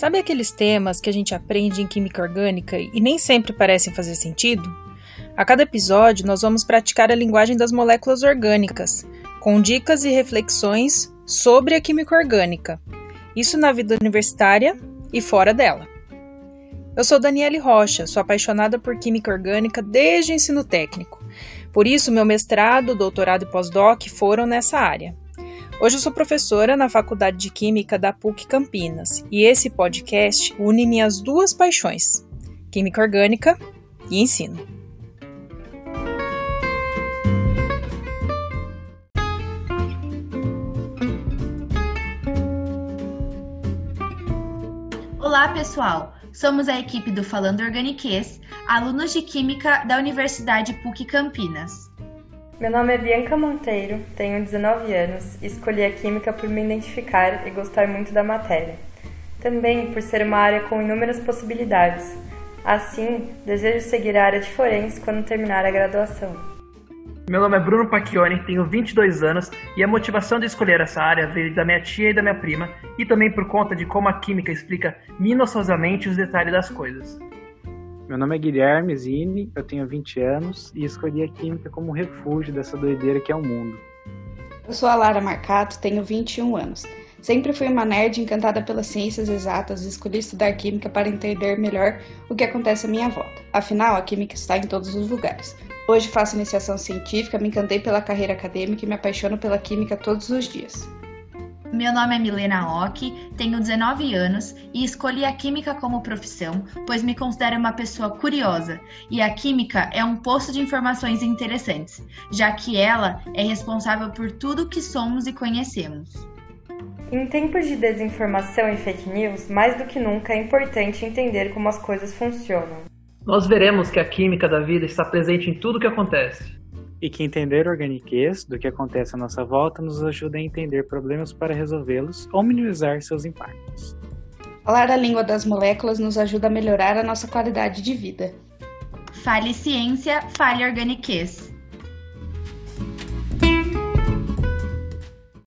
Sabe aqueles temas que a gente aprende em química orgânica e nem sempre parecem fazer sentido? A cada episódio, nós vamos praticar a linguagem das moléculas orgânicas, com dicas e reflexões sobre a química orgânica, isso na vida universitária e fora dela. Eu sou Daniele Rocha, sou apaixonada por química orgânica desde o ensino técnico. Por isso, meu mestrado, doutorado e pós-doc foram nessa área. Hoje eu sou professora na Faculdade de Química da PUC Campinas e esse podcast une minhas duas paixões: química orgânica e ensino. Olá, pessoal! Somos a equipe do Falando Organiquês, alunos de Química da Universidade PUC Campinas. Meu nome é Bianca Monteiro, tenho 19 anos e escolhi a Química por me identificar e gostar muito da matéria. Também por ser uma área com inúmeras possibilidades. Assim, desejo seguir a área de forense quando terminar a graduação. Meu nome é Bruno Pacchioni, tenho 22 anos e a motivação de escolher essa área veio da minha tia e da minha prima e também por conta de como a química explica minuciosamente os detalhes das coisas. Meu nome é Guilherme Zini, eu tenho 20 anos e escolhi a química como refúgio dessa doideira que é o mundo. Eu sou a Lara Marcato, tenho 21 anos. Sempre fui uma nerd encantada pelas ciências exatas e escolhi estudar química para entender melhor o que acontece à minha volta. Afinal, a química está em todos os lugares. Hoje faço iniciação científica, me encantei pela carreira acadêmica e me apaixono pela química todos os dias. Meu nome é Milena Ock, tenho 19 anos e escolhi a química como profissão, pois me considero uma pessoa curiosa e a química é um poço de informações interessantes, já que ela é responsável por tudo que somos e conhecemos. Em tempos de desinformação e fake news, mais do que nunca é importante entender como as coisas funcionam. Nós veremos que a química da vida está presente em tudo o que acontece e que entender organiquez do que acontece à nossa volta nos ajuda a entender problemas para resolvê-los ou minimizar seus impactos. Falar a língua das moléculas nos ajuda a melhorar a nossa qualidade de vida. Fale ciência, fale organiquez.